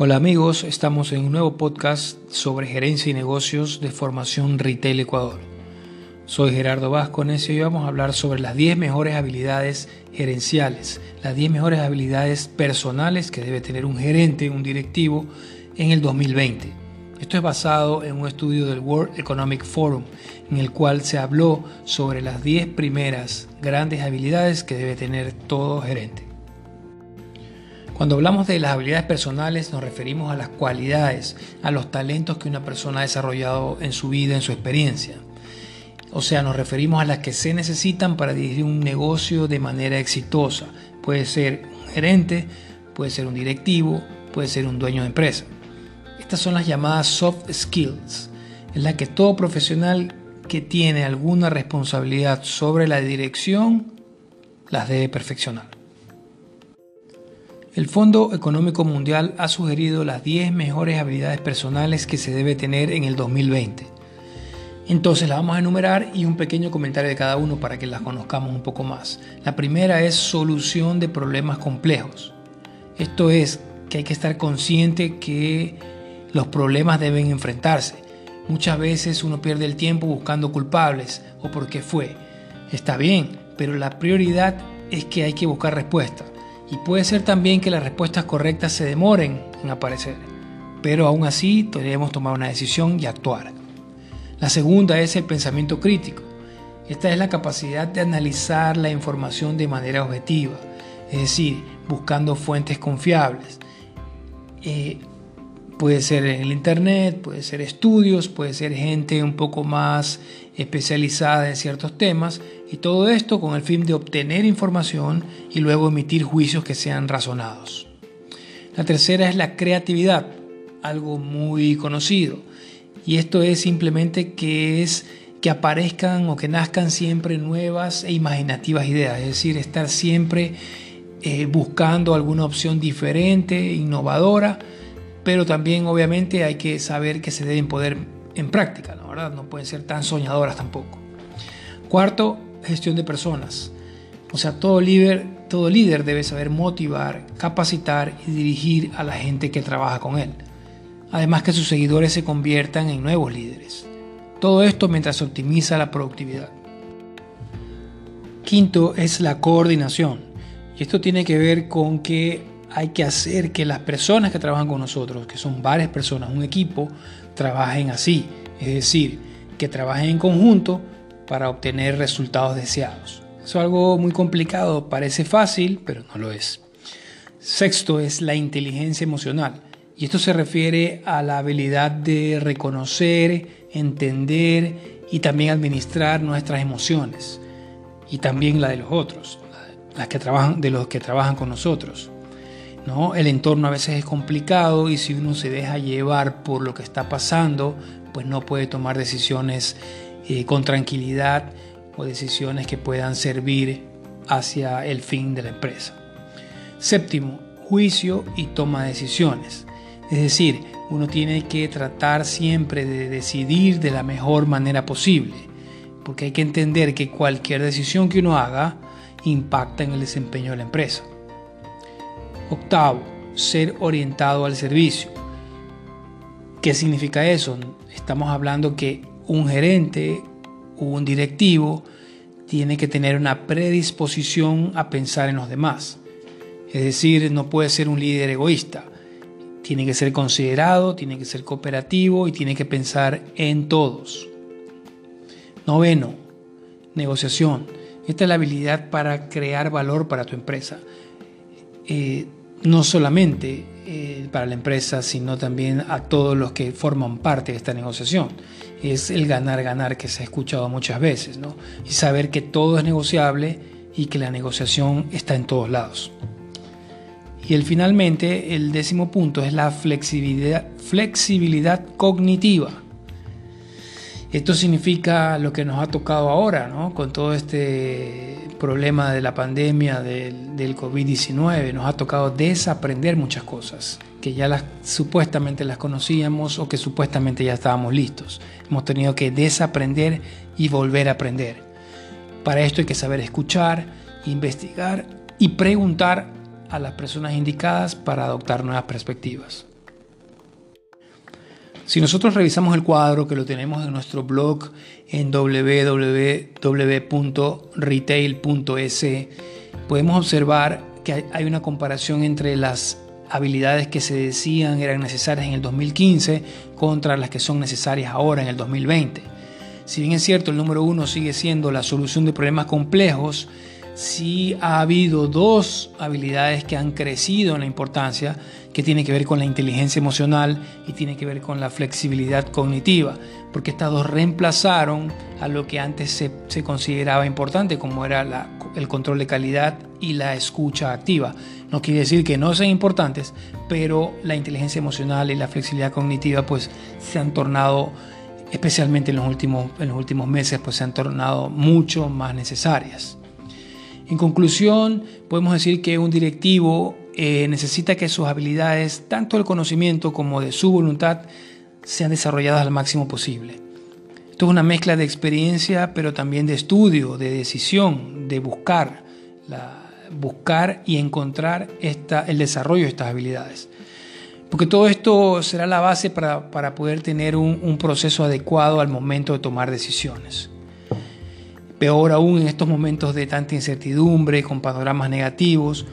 Hola amigos, estamos en un nuevo podcast sobre gerencia y negocios de formación Retail Ecuador. Soy Gerardo Vascones y hoy vamos a hablar sobre las 10 mejores habilidades gerenciales, las 10 mejores habilidades personales que debe tener un gerente, un directivo en el 2020. Esto es basado en un estudio del World Economic Forum, en el cual se habló sobre las 10 primeras grandes habilidades que debe tener todo gerente. Cuando hablamos de las habilidades personales nos referimos a las cualidades, a los talentos que una persona ha desarrollado en su vida, en su experiencia. O sea, nos referimos a las que se necesitan para dirigir un negocio de manera exitosa. Puede ser un gerente, puede ser un directivo, puede ser un dueño de empresa. Estas son las llamadas soft skills, en las que todo profesional que tiene alguna responsabilidad sobre la dirección las debe perfeccionar. El Fondo Económico Mundial ha sugerido las 10 mejores habilidades personales que se debe tener en el 2020. Entonces las vamos a enumerar y un pequeño comentario de cada uno para que las conozcamos un poco más. La primera es solución de problemas complejos. Esto es que hay que estar consciente que los problemas deben enfrentarse. Muchas veces uno pierde el tiempo buscando culpables o por qué fue. Está bien, pero la prioridad es que hay que buscar respuestas. Y puede ser también que las respuestas correctas se demoren en aparecer, pero aún así debemos tomar una decisión y actuar. La segunda es el pensamiento crítico. Esta es la capacidad de analizar la información de manera objetiva, es decir, buscando fuentes confiables. Eh, puede ser en el Internet, puede ser estudios, puede ser gente un poco más especializada en ciertos temas, y todo esto con el fin de obtener información y luego emitir juicios que sean razonados. La tercera es la creatividad, algo muy conocido. Y esto es simplemente que es que aparezcan o que nazcan siempre nuevas e imaginativas ideas, es decir, estar siempre eh, buscando alguna opción diferente, innovadora, pero también obviamente hay que saber que se deben poder en práctica. No pueden ser tan soñadoras tampoco. Cuarto, gestión de personas. O sea, todo líder, todo líder debe saber motivar, capacitar y dirigir a la gente que trabaja con él. Además que sus seguidores se conviertan en nuevos líderes. Todo esto mientras optimiza la productividad. Quinto es la coordinación. Y esto tiene que ver con que hay que hacer que las personas que trabajan con nosotros, que son varias personas, un equipo, trabajen así. Es decir, que trabajen en conjunto para obtener resultados deseados. es algo muy complicado, parece fácil, pero no lo es. Sexto es la inteligencia emocional. Y esto se refiere a la habilidad de reconocer, entender y también administrar nuestras emociones. Y también la de los otros, las que trabajan, de los que trabajan con nosotros. ¿No? El entorno a veces es complicado y si uno se deja llevar por lo que está pasando, pues no puede tomar decisiones eh, con tranquilidad o decisiones que puedan servir hacia el fin de la empresa. Séptimo, juicio y toma de decisiones. Es decir, uno tiene que tratar siempre de decidir de la mejor manera posible, porque hay que entender que cualquier decisión que uno haga impacta en el desempeño de la empresa. Octavo, ser orientado al servicio. ¿Qué significa eso? Estamos hablando que un gerente o un directivo tiene que tener una predisposición a pensar en los demás. Es decir, no puede ser un líder egoísta. Tiene que ser considerado, tiene que ser cooperativo y tiene que pensar en todos. Noveno, negociación. Esta es la habilidad para crear valor para tu empresa. Eh, no solamente eh, para la empresa, sino también a todos los que forman parte de esta negociación. Es el ganar-ganar que se ha escuchado muchas veces, ¿no? Y saber que todo es negociable y que la negociación está en todos lados. Y el finalmente, el décimo punto es la flexibilidad, flexibilidad cognitiva. Esto significa lo que nos ha tocado ahora, ¿no? Con todo este problema de la pandemia del, del COVID-19, nos ha tocado desaprender muchas cosas que ya las supuestamente las conocíamos o que supuestamente ya estábamos listos. Hemos tenido que desaprender y volver a aprender. Para esto hay que saber escuchar, investigar y preguntar a las personas indicadas para adoptar nuevas perspectivas. Si nosotros revisamos el cuadro que lo tenemos en nuestro blog en www.retail.es, podemos observar que hay una comparación entre las habilidades que se decían eran necesarias en el 2015 contra las que son necesarias ahora en el 2020. Si bien es cierto, el número uno sigue siendo la solución de problemas complejos, sí ha habido dos habilidades que han crecido en la importancia, que tiene que ver con la inteligencia emocional y tiene que ver con la flexibilidad cognitiva, porque estas dos reemplazaron a lo que antes se, consideraba importante, como era el control de calidad y la escucha activa. No quiere decir que no sean importantes, pero la inteligencia emocional y la flexibilidad cognitiva pues se han tornado especialmente en los últimos, en los últimos meses, pues se han tornado mucho más necesarias. En conclusión, podemos decir que un directivo eh, necesita que sus habilidades, tanto del conocimiento como de su voluntad, sean desarrolladas al máximo posible. Esto es una mezcla de experiencia, pero también de estudio, de decisión, de buscar, buscar y encontrar el desarrollo de estas habilidades. Porque todo esto será la base para, poder tener un proceso adecuado al momento de tomar decisiones. Peor aún en estos momentos de tanta incertidumbre, con panoramas negativos,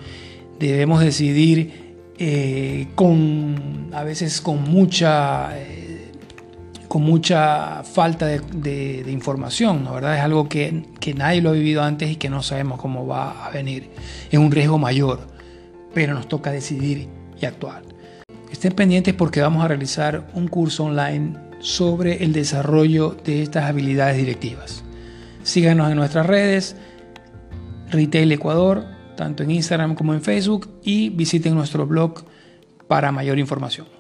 debemos decidir eh, con, a veces con mucha, eh, con mucha falta de, información, ¿no? ¿verdad? Es algo que, que, nadie lo ha vivido antes y que no sabemos cómo va a venir. Es un riesgo mayor, pero nos toca decidir y actuar. Estén pendientes porque vamos a realizar un curso online sobre el desarrollo de estas habilidades directivas. Síganos en nuestras redes, Retail Ecuador, tanto en Instagram como en Facebook, y visiten nuestro blog para mayor información.